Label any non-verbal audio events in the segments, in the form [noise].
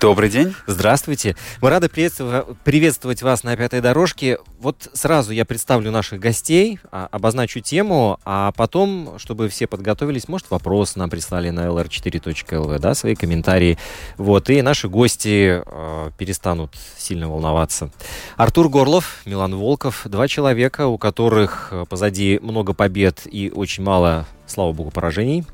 Добрый день. Здравствуйте. Мы рады приветствовать, вас на пятой дорожке. Вот сразу я представлю наших гостей, а, обозначу тему, а потом, чтобы все подготовились, может, вопрос нам прислали на lr4.lv, да, свои комментарии. Вот, и наши гости э, перестанут сильно волноваться. Артур Горлов, Милан Волков, два человека, у которых э, позади много побед и очень мало слава богу, поражений.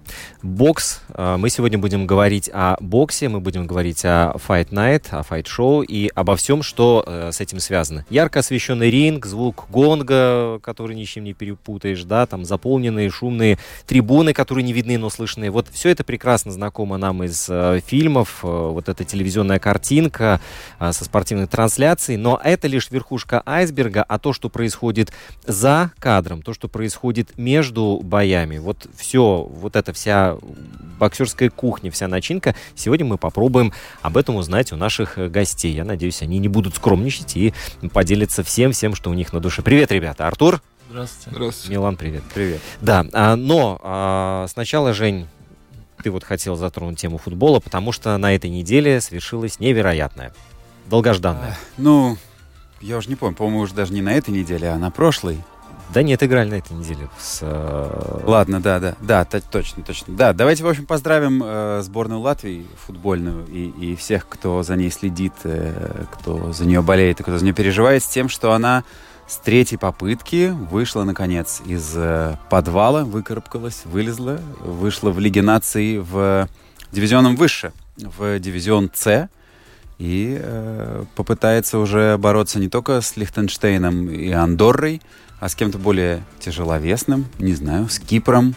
Бокс. Э, Мы сегодня будем говорить о боксе, мы будем говорить о Fight Night, о Fight Show и обо всем, что э, с этим связано. Ярко освещенный ринг, звук гонга, который ни с чем не перепутаешь, да, там заполненные шумные трибуны, которые не видны, но слышны. Вот все это прекрасно знакомо нам из э, фильмов, вот эта телевизионная картинка со спортивной трансляцией, но это лишь верхушка айсберга, а то, что происходит за кадром, то, что происходит между боями, вот все, вот эта вся боксерская кухня, вся начинка, сегодня мы попробуем об этом узнать у наших э, гостей. Я надеюсь, они не будут скромничать и поделятся всем, всем, что у них на душе. Привет, ребята. Артур? Здравствуйте. Милан, привет. Привет. Да, а, но а, сначала, Жень, ты вот хотел затронуть тему футбола, потому что на этой неделе свершилось невероятное. Долгожданное. Ну, я уже не помню, по-моему, уже даже не на этой неделе, а на прошлой. Да нет, играли на этой неделе. С, э, Ладно, да, да, да, то- точно, точно. Да, давайте, в общем, поздравим э, сборную Латвии футбольную и, и всех, кто за ней следит, э, кто за нее болеет и кто за нее переживает, с тем, что она с третьей попытки вышла, наконец, из э, подвала, выкарабкалась, вылезла, вышла в Лиге наций в дивизионом выше, в дивизион С, и э, попытается уже бороться не только с Лихтенштейном и Андоррой, а с кем-то более тяжеловесным, не знаю, с Кипром,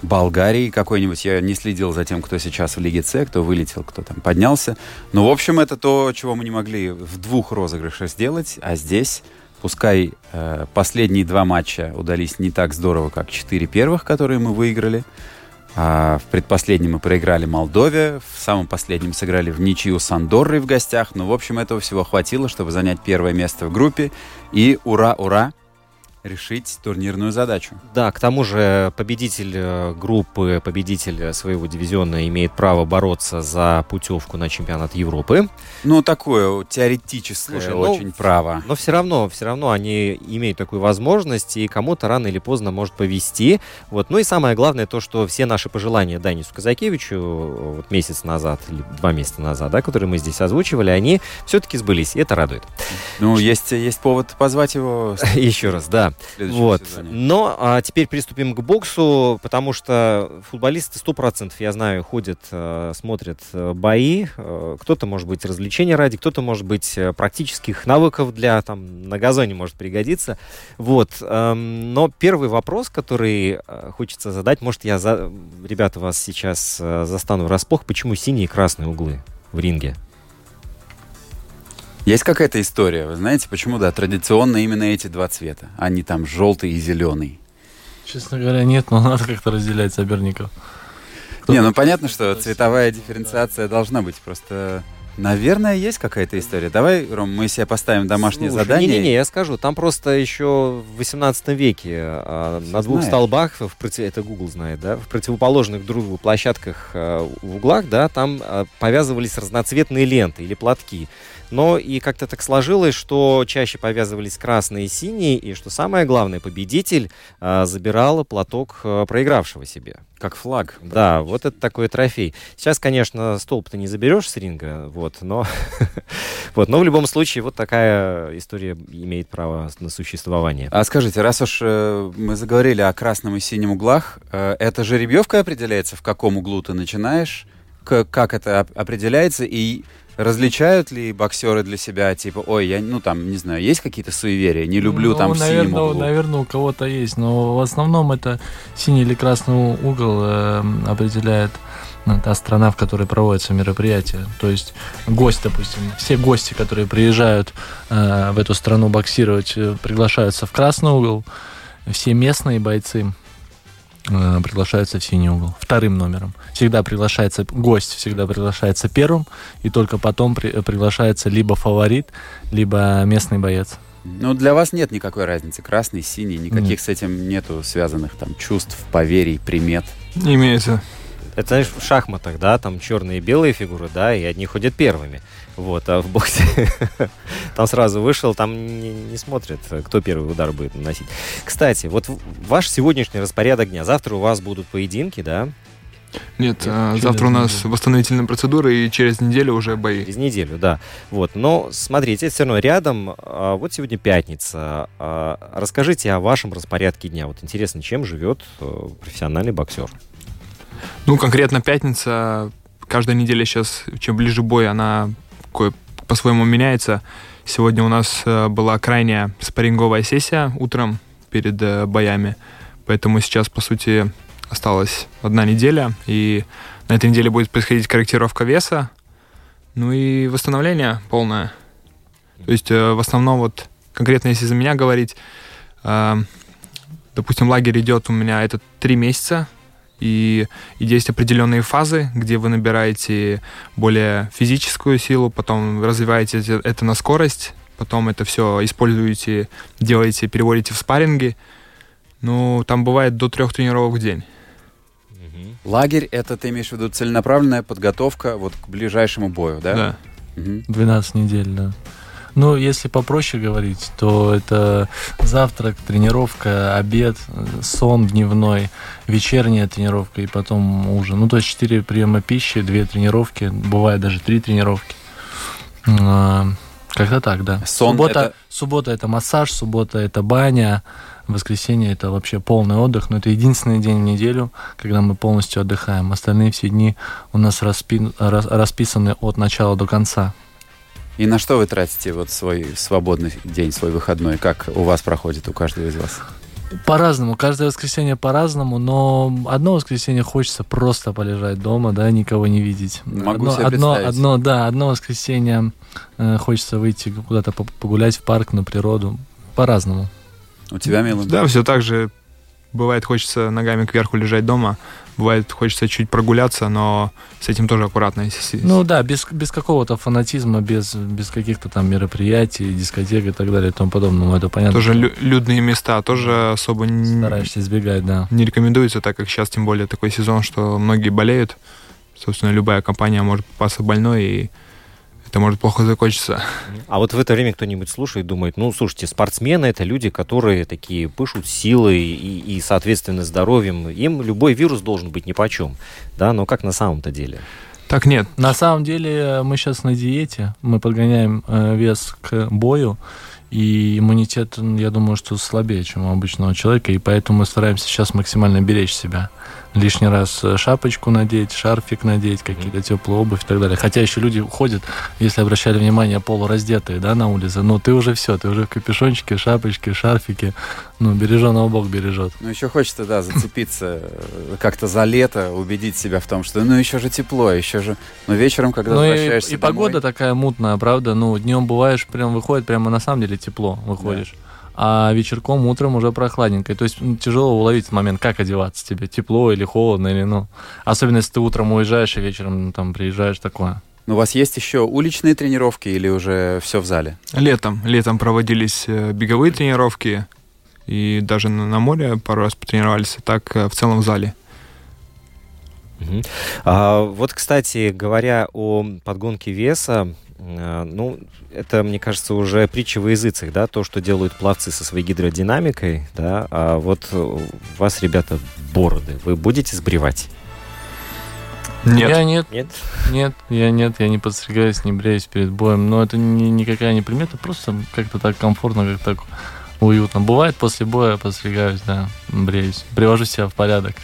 Болгарией какой-нибудь. Я не следил за тем, кто сейчас в Лиге С, кто вылетел, кто там поднялся. Но, в общем, это то, чего мы не могли в двух розыгрышах сделать, а здесь... Пускай э, последние два матча удались не так здорово, как четыре первых, которые мы выиграли. А в предпоследнем мы проиграли Молдове, в самом последнем сыграли в ничью с Андоррой в гостях. Но, в общем, этого всего хватило, чтобы занять первое место в группе. И ура-ура! Решить турнирную задачу. Да, к тому же победитель э, группы, победитель своего дивизиона имеет право бороться за путевку на чемпионат Европы. Ну, такое теоретическое Слушай, ну, очень право. Но все равно, все равно они имеют такую возможность, и кому-то рано или поздно может повести. Вот. Ну и самое главное то, что все наши пожелания Данису Казакевичу э, вот месяц назад или два месяца назад, да, которые мы здесь озвучивали, они все-таки сбылись, и это радует. Ну, есть, есть повод позвать его [laughs] Еще раз, да. Вот. сезоне. Но а, теперь приступим к боксу, потому что футболисты 100%, я знаю, ходят, э, смотрят э, бои. Э, кто-то, может быть, развлечения ради, кто-то, может быть, практических навыков для, там, на газоне может пригодиться. Вот. эм, но первый вопрос, который хочется задать, может, я, за... ребята, вас сейчас застану врасплох, почему синие и красные углы в ринге? Есть какая-то история, вы знаете, почему, да, традиционно именно эти два цвета, а не там желтый и зеленый. Честно говоря, нет, но надо как-то разделять соперников. Не, ну понятно, что цветовая дифференциация должна быть, просто... Наверное, есть какая-то история. Давай, Ром, мы себе поставим домашнее Слушай, задание. Не-не-не, я скажу. Там просто еще в 18 веке а, на двух знаешь. столбах, в проти- это Google знает, да, в противоположных друг другу площадках а, в углах, да, там а, повязывались разноцветные ленты или платки. Но и как-то так сложилось, что чаще повязывались красные и синие, и что самое главное, победитель а, забирал платок а, проигравшего себе. Как флаг. Да, вот это такой трофей. Сейчас, конечно, столб-то не заберешь с ринга, вот, но, [laughs] вот, но в любом случае вот такая история имеет право на существование. А скажите, раз уж э, мы заговорили о красном и синем углах, э, это жеребьевка определяется, в каком углу ты начинаешь? Как это оп- определяется? И различают ли боксеры для себя, типа, ой, я, ну там, не знаю, есть какие-то суеверия, не люблю Ну, там наверное, углу? наверное, у кого-то есть, но в основном это синий или красный угол э, определяет ну, та страна, в которой проводится мероприятие. То есть гость, допустим, все гости, которые приезжают э, в эту страну боксировать, э, приглашаются в красный угол, все местные бойцы приглашаются в синий угол, вторым номером. Всегда приглашается, гость всегда приглашается первым, и только потом при- приглашается либо фаворит, либо местный боец. Ну, для вас нет никакой разницы, красный, синий, никаких Нет. с этим нету связанных там чувств, поверий, примет. Не имеется. Это, знаешь, в шахматах, да, там черные и белые фигуры, да, и одни ходят первыми. Вот, а в боксе [laughs] там сразу вышел, там не, не смотрят, кто первый удар будет наносить. Кстати, вот ваш сегодняшний распорядок дня. Завтра у вас будут поединки, да, Нет, а, через завтра у нас неделю. восстановительные процедуры, и через неделю уже бои. через неделю, да. Вот, но смотрите, все равно рядом. А, Вот сегодня пятница. А, Расскажите о вашем распорядке дня. Вот интересно, чем живет э, профессиональный боксер? Ну, конкретно пятница, каждая неделя сейчас, чем ближе бой, она кое- по-своему меняется. Сегодня у нас э, была крайняя спарринговая сессия утром перед э, боями, поэтому сейчас, по сути, осталась одна неделя, и на этой неделе будет происходить корректировка веса, ну и восстановление полное. То есть, э, в основном, вот конкретно если за меня говорить, допустим, лагерь идет у меня это три месяца, и, и есть определенные фазы, где вы набираете более физическую силу, потом развиваете это- на скорость, потом это все используете, делаете, переводите в спарринги. Ну, там бывает до трех тренировок в день. Лагерь — это, ты имеешь в виду, целенаправленная подготовка вот к ближайшему бою, да? Да. Мгм. 12 недель, да. Ну, если попроще говорить, то это завтрак, тренировка, обед, сон дневной, вечерняя тренировка и потом ужин. Ну, то есть 4 приема пищи, 2 тренировки, бывает даже 3 тренировки. А, Как-то так, да. Сон суббота, это- суббота это массаж, суббота это баня, воскресенье это вообще полный отдых, но это единственный день в неделю, когда мы полностью отдыхаем. Остальные все дни у нас распи- рас- расписаны от начала до конца. И на что вы тратите вот свой свободный день, свой выходной? Как у вас проходит, у каждого из вас? По-разному, каждое воскресенье по-разному, но одно воскресенье хочется просто полежать дома, да, никого не видеть. Могу одно, себе одно, представить. одно, да, одно воскресенье э, хочется выйти куда-то по- погулять в парк, на природу. По-разному. У тебя, Милан? Да, все так же. Бывает, хочется ногами кверху лежать дома. Бывает, хочется чуть прогуляться, но с этим тоже аккуратно. Ну да, без, без какого-то фанатизма, без, без каких-то там мероприятий, дискотек и так далее и тому подобное. Ну, это понятно. тоже лю- людные места тоже особо не, Стараешься избегать, да. не рекомендуется, так как сейчас тем более такой сезон, что многие болеют. Собственно, любая компания может попасться больной, и это может плохо закончиться. А вот в это время кто-нибудь слушает и думает, ну, слушайте, спортсмены это люди, которые такие пышут силой и, и, соответственно, здоровьем. Им любой вирус должен быть нипочем. Да, но как на самом-то деле? Так нет, На самом деле э, мы сейчас на диете, мы подгоняем э, вес к бою, и иммунитет, я думаю, что слабее, чем у обычного человека, и поэтому мы стараемся сейчас максимально беречь себя. Лишний раз э, шапочку надеть, шарфик надеть, какие-то теплые обувь и так далее. Хотя еще люди ходят, если обращали внимание, полураздетые, да, на улице, но ты уже все, ты уже в капюшончике, шапочке, шарфике, ну, береженого Бог бережет. Ну, еще хочется, да, зацепиться э, как-то за лето, убедить себя в том, что, ну, еще же тепло, еще же... Но вечером, когда Ну и, возвращаешься и погода домой, такая мутная, правда. Ну, днем бываешь, прям выходит, прямо на самом деле тепло выходишь. А вечерком, утром уже прохладненько. То есть тяжело уловить момент, как одеваться тебе, тепло или холодно, или ну. Особенно если ты утром уезжаешь и вечером ну, там приезжаешь, такое. Ну, у вас есть еще уличные тренировки или уже все в зале? летом. Летом проводились э, беговые тренировки, и даже на, море пару раз потренировались, а так э, в целом в зале. Мгм. А, вот, кстати, говоря о подгонке веса, ну, это, мне кажется, уже притча во языцах, да, то, что делают пловцы со своей гидродинамикой, да, а вот у вас, ребята, бороды, вы будете сбривать? Нет. Я нет, Нет? нет, я нет, я не подстригаюсь, не бреюсь перед боем. Но это не, никакая не примета, просто как-то так комфортно, как так уютно. Бывает после боя подстригаюсь, да, бреюсь. Привожу себя в порядок.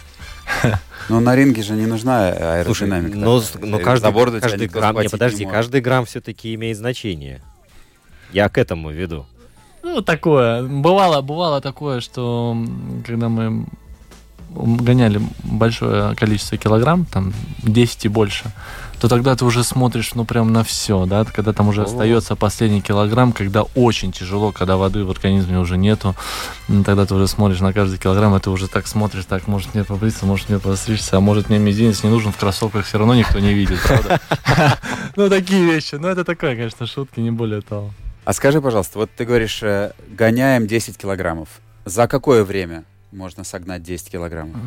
[laughs] Но на ринге же не нужна Слушай, аэродинамика. но, да. но За каждый, каждый грамм, не, подожди, может. каждый грамм все-таки имеет значение. Я к этому веду. Ну, такое. Бывало, бывало такое, что когда мы гоняли большое количество килограмм, там 10 и больше, то тогда ты уже смотришь, ну, прям на все, да, когда там уже О. остается последний килограмм, когда очень тяжело, когда воды в организме уже нету, тогда ты уже смотришь на каждый килограмм, и ты уже так смотришь, так, может мне побриться, может мне постричься, а может мне мизинец не нужен, в кроссовках все равно никто не видит, правда? [laughs] Ну, такие вещи. Ну, это такое, конечно, шутки, не более того. А скажи, пожалуйста, вот ты говоришь, э, гоняем 10 килограммов. За какое время можно согнать 10 килограммов?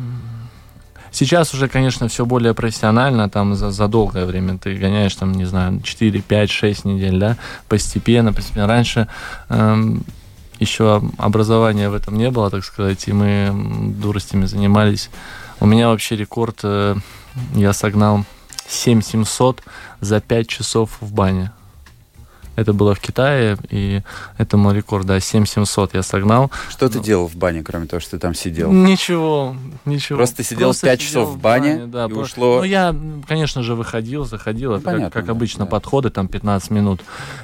Сейчас уже, конечно, все более профессионально, там за, за долгое время ты гоняешь, там, не знаю, 4, 5, 6 недель, да, постепенно, постепенно. Раньше эм, еще образования в этом не было, так сказать, и мы дуростями занимались. У меня вообще рекорд, э, я согнал 7700 за 5 часов в бане. Это было в Китае, и это мой рекорд, да, 7700 я согнал. Что ты Ну. делал в бане, кроме того, что ты там сидел? Ничего, ничего. Просто сидел пять часов в бане, да, и про- ушло- Ну, я, конечно же, выходил, заходил, Ну, это как- понятно, как, да, обычно, да. подходы, там 15 минут.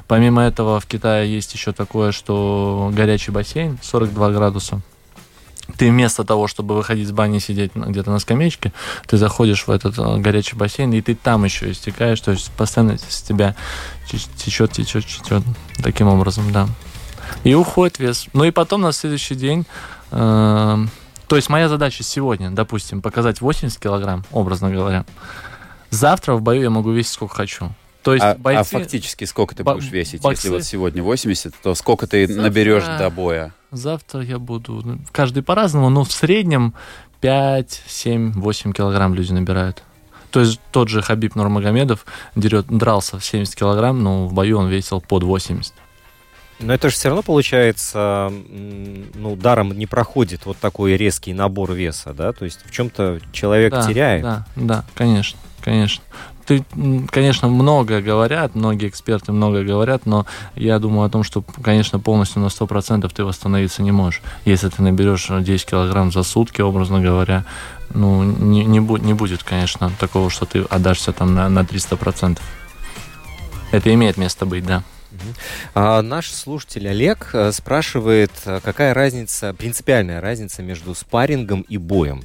Помимо этого, в Китае есть еще такое, что горячий бассейн, 42 градуса. Ты вместо того, чтобы выходить с бани и сидеть где-то на скамеечке, ты заходишь в этот э, горячий бассейн, и ты там еще истекаешь, то есть постоянно с тебя те- течет, течет, течет. Таким образом, да. И уходит вес. Ну и потом на следующий день э, то есть моя задача сегодня, допустим, показать 80 килограмм, образно говоря. Завтра в бою я могу весить сколько хочу. То есть А, а бойцы... фактически сколько ты Бо- будешь весить? боксы- Если вот сегодня 80, то сколько ты Завтра- наберешь до боя? Завтра я буду... ну, Каждый по-разному, но в среднем 5, 7, 8 килограмм люди набирают. То есть тот же Хабиб Нурмагомедов дерет, дрался в 70 килограмм, но в бою он весил под 80. Но это же все равно получается, ну, даром не проходит вот такой резкий набор веса, да? То есть в чем-то человек да, теряет. Да, да, конечно, конечно. Ты, конечно, много говорят, многие эксперты много говорят, но я думаю о том, что, конечно, полностью на 100% ты восстановиться не можешь. Если ты наберешь 10 килограмм за сутки, образно говоря, ну, не, не, бу- не будет, конечно, такого, что ты отдашься там на, на 300%. Это имеет место быть, да. А наш слушатель Олег э, спрашивает, э, какая разница, принципиальная разница между спаррингом и боем?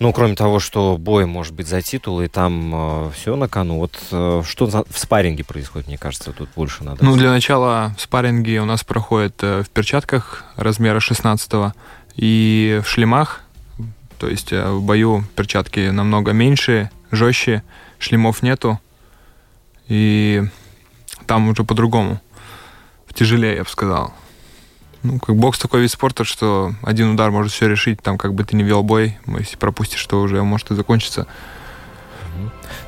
Ну, кроме того, что бой может быть за титул, и там все на кону. Вот э, что за- в спарринге происходит, мне кажется, тут больше надо. Ну, для начала спарринги у нас проходят э, в перчатках размера 16 и в шлемах. То есть э, в бою перчатки намного меньше, жестче, шлемов нету. И там уже по-другому. Тяжелее, я бы сказал. Ну, как бокс такой вид спорта, что один удар может все решить, там как бы ты не вел бой, если пропустишь, то уже может и закончиться.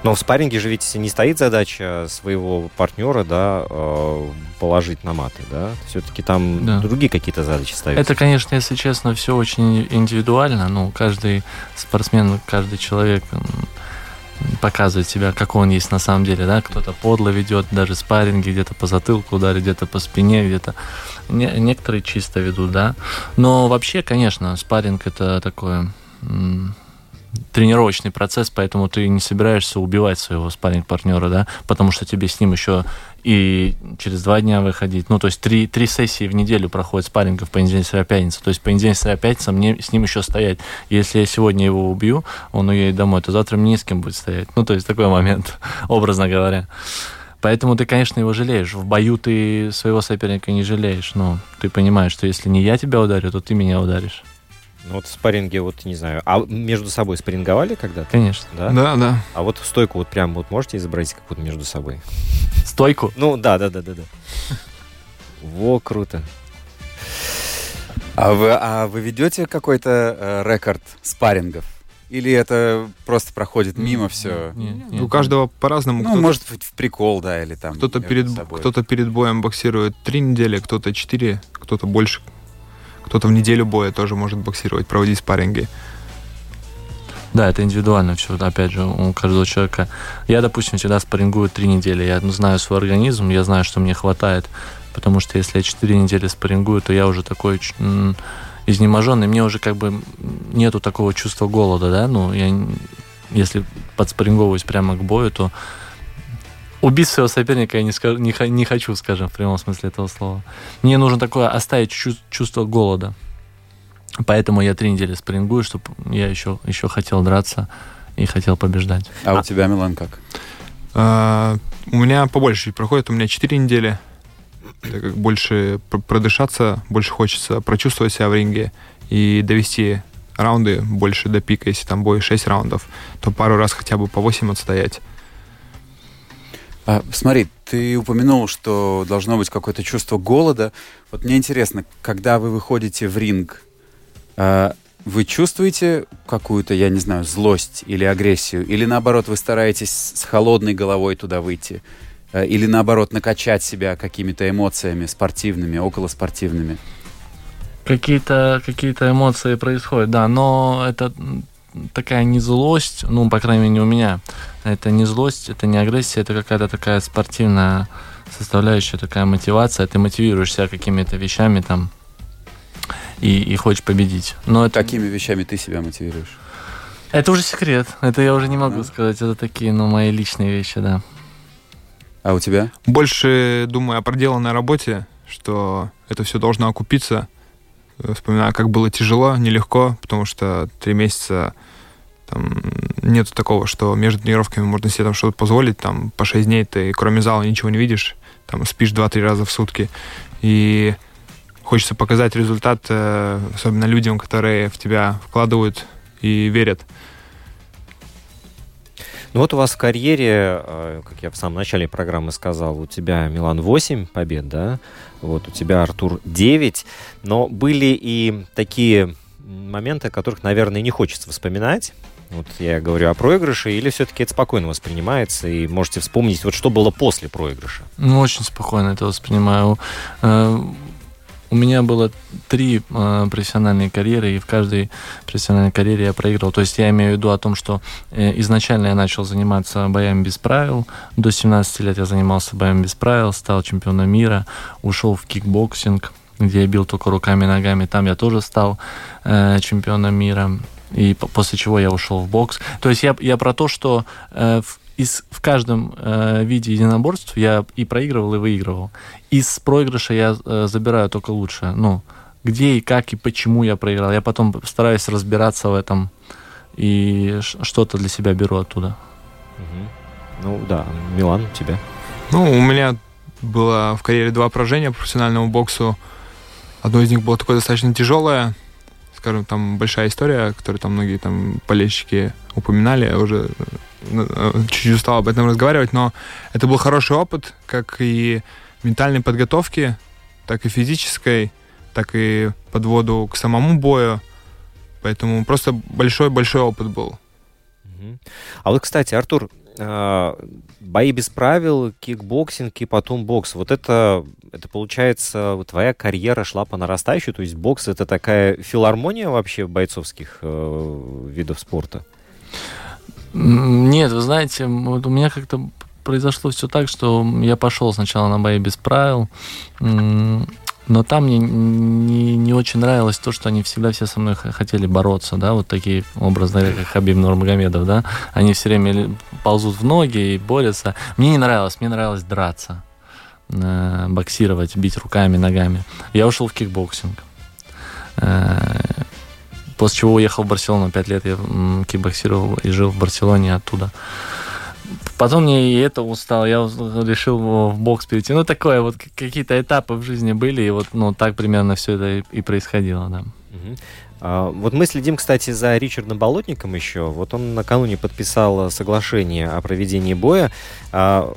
Но в спарринге же ведь не стоит задача своего партнера, да, э, положить на маты, да? Все-таки там Да. другие какие-то задачи ставятся. Это, конечно, если честно, все очень индивидуально. Ну, каждый спортсмен, каждый человек показывает себя, какой он есть на самом деле, да, кто-то подло ведет, даже спарринги где-то по затылку ударит, где-то по спине, где-то. Не- некоторые чисто ведут, да, но вообще, конечно, спарринг это такое тренировочный процесс, поэтому ты не собираешься убивать своего спарринг-партнера, да, потому что тебе с ним еще и через два дня выходить. Ну, то есть три, три сессии в неделю проходит спаррингов понедельник, среда, пятница. То есть понедельник, среда, пятница мне с ним еще стоять. Если я сегодня его убью, он уедет домой, то завтра мне не с кем будет стоять. Ну, то есть такой момент, [laughs] образно говоря. Поэтому ты, конечно, его жалеешь. В бою ты своего соперника не жалеешь. Но ты понимаешь, что если не я тебя ударю, то ты меня ударишь. Ну, вот в спарринге, вот не знаю. А между собой спарринговали когда-то? Конечно. Да? Да, да. А вот стойку вот прям вот можете изобразить какую-то между собой? Стойку. Ну, да, да, да, да, да. Во, круто. А вы, а вы ведете какой-то э, рекорд спаррингов? Или это просто проходит мимо все? Нет, нет, У каждого по-разному. Ну, кто-то- может быть, в прикол, да, или там. Кто-то перед, кто-то перед боем боксирует три недели, кто-то четыре, кто-то больше. Кто-то в неделю боя тоже может боксировать, проводить спарринги. Да, это индивидуально все, опять же, у каждого человека. Я, допустим, всегда спаррингую три недели. Я знаю свой организм, я знаю, что мне хватает. Потому что если я четыре недели спаррингую, то я уже такой изнеможенный. Мне уже как бы нету такого чувства голода, да. Ну, я если подспарринговываюсь прямо к бою, то убить своего соперника я не, скажу, не, не хочу, скажем, в прямом смысле этого слова. Мне нужно такое оставить чу- чувство голода. Поэтому я три недели спаррингую, чтобы я еще, еще хотел драться и хотел побеждать. А у тебя, Милан, как? А, у меня побольше проходит, у меня 4 недели. Так как больше пр- продышаться, больше хочется прочувствовать себя в ринге и довести раунды больше до пика. Если там бой 6 раундов, то пару раз хотя бы по 8 отстоять. А, смотри, ты упомянул, что должно быть какое-то чувство голода. Вот мне интересно, когда вы выходите в ринг, а, вы чувствуете какую-то, я не знаю, злость или агрессию? Или наоборот, вы стараетесь с холодной головой туда выйти? А, Или наоборот, накачать себя какими-то эмоциями спортивными, околоспортивными? Какие-то какие эмоции происходят, да, но это такая не злость, ну, по крайней мере, не у меня. Это не злость, это не агрессия, это какая-то такая спортивная составляющая, такая мотивация. Ты мотивируешь себя какими-то вещами там и, и хочешь победить. Но это, Какими вещами ты себя мотивируешь? это уже секрет. Это я уже не могу Да. сказать. Это такие, ну, мои личные вещи, да. А у тебя? Больше думаю о проделанной работе, что это все должно окупиться. Э, Вспоминаю, как было тяжело, нелегко, потому что три месяца там, нету такого, что между тренировками можно себе там что-то позволить, там по 6 дней ты кроме зала ничего не видишь, там спишь 2-3 раза в сутки. И хочется показать результат, э, особенно людям, которые в тебя вкладывают и верят. Ну вот у вас в карьере, э, как я в самом начале программы сказал, у тебя Милан 8 побед, да? Вот у тебя Артур 9. Но были и такие моменты, о которых, наверное, не хочется вспоминать. Вот я говорю о проигрыше, или все-таки это спокойно воспринимается, и можете вспомнить, вот что было после проигрыша. Ну, очень спокойно это воспринимаю. У меня было три э, профессиональные карьеры, и в каждой профессиональной карьере я проиграл. То есть я имею в виду о том, что э, изначально я начал заниматься боями без правил. До 17 лет я занимался боями без правил, стал чемпионом мира, ушел в кикбоксинг, где я бил только руками и ногами. Там я тоже стал э, чемпионом мира. И по- после чего я ушел в бокс. То есть я, я про то, что э, в, из, в каждом э, виде единоборств я и проигрывал, и выигрывал. Из проигрыша я э, забираю только лучшее. Ну, где и как и почему я проиграл. Я потом стараюсь разбираться в этом и что-то для себя беру оттуда. Мгм. Ну да, Милан, у тебя. Ну, у меня было в карьере два поражения по профессиональному боксу. Одно из них было такое достаточно тяжелое, скажем, там большая история, которую там многие там болельщики упоминали, я уже э, чуть-чуть устал об этом разговаривать, но это был хороший опыт, как и ментальной подготовки, так и физической, так и подводу к самому бою. Поэтому просто большой-большой опыт был. А вот, кстати, Артур, а, бои без правил, кикбоксинг и потом бокс. Вот это, это получается, твоя карьера шла по нарастающей, то есть бокс это такая филармония вообще бойцовских э, видов спорта? Нет, вы знаете, вот у меня как-то произошло все так, что я пошел сначала на бои без правил, но там мне не, не очень нравилось то, что они всегда все со мной хотели бороться, да, вот такие образно, как Хабиб Нурмагомедов, да, они все время ползут в ноги и борются. Мне не нравилось, мне нравилось драться, э, боксировать, бить руками, ногами. Я ушел в кикбоксинг. После чего уехал в Барселону. Пять лет я кикбоксировал и жил в Барселоне оттуда. Потом мне и это устал, я решил в бокс перейти. Ну, такое вот, какие-то этапы в жизни были, и вот, ну, так примерно все это и, происходило, да. Мгм. А, Вот мы следим, кстати, за Ричардом Болотником еще. Вот он накануне подписал соглашение о проведении боя. А,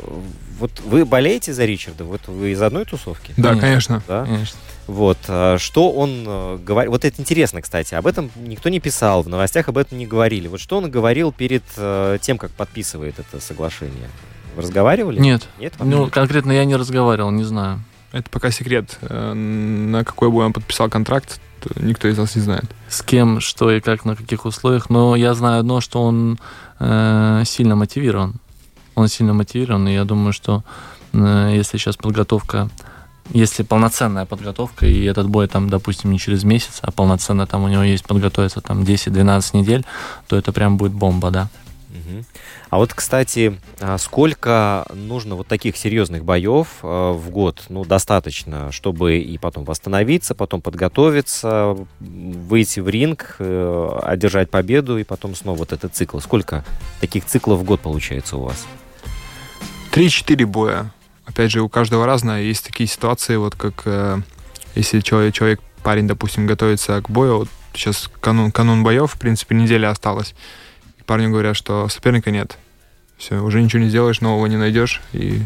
Вот вы болеете за Ричарда? Вот вы из одной тусовки? Да, Конечно. Да? Конечно. Вот. а, Что он говорит? Вот это интересно, кстати. Об этом никто не писал, в новостях об этом не говорили. Вот что он говорил перед э, тем, как подписывает это соглашение? Вы разговаривали? Нет. Нет? Ну, конкретно я не разговаривал, не знаю. Это пока секрет. Э, На какой бой он подписал контракт, то никто из нас не знает. С кем, что и как, на каких условиях. Но я знаю одно, что он э, сильно мотивирован. Он сильно мотивирован, и я думаю, что э, если сейчас подготовка, если полноценная подготовка, и этот бой там, допустим, не через месяц, а полноценно там у него есть подготовиться там 10-12 недель, то это прям будет бомба, да. Мгм. А вот, кстати, а сколько нужно вот таких серьезных боев э, в год? Ну, достаточно, чтобы и потом восстановиться, потом подготовиться, выйти в ринг, э, одержать победу и потом снова вот этот цикл. Сколько таких циклов в год получается у вас? 3-4 боя. Опять же, у каждого разное. Есть такие ситуации, вот как э, если человек, человек, парень, допустим, готовится к бою, вот сейчас канун, канун боев, в принципе, неделя осталась. Парню говорят, что соперника нет. Все, уже ничего не сделаешь, нового не найдешь, и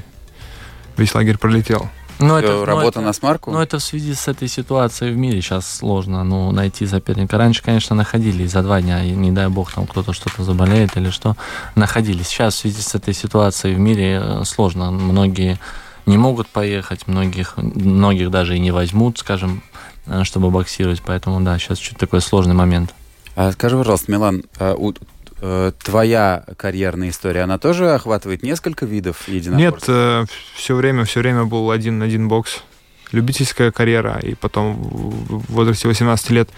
весь лагерь пролетел. Но ну, работа это- на смарку. Но это в связи с этой ситуацией в мире сейчас сложно ну, найти соперника. Раньше, конечно, находили и за два дня, и не дай бог, там кто-то что-то заболеет или что, находили. Сейчас в связи с этой ситуацией в мире э, сложно. Многие не могут поехать, многих, многих даже и не возьмут, скажем, э, чтобы боксировать. Поэтому, да, сейчас чуть такой сложный момент. А скажи, пожалуйста, Милан, а у- твоя карьерная история, она тоже охватывает несколько видов Нет, единоборств? все время, все время был один один бокс. Любительская карьера, и потом в возрасте 18 лет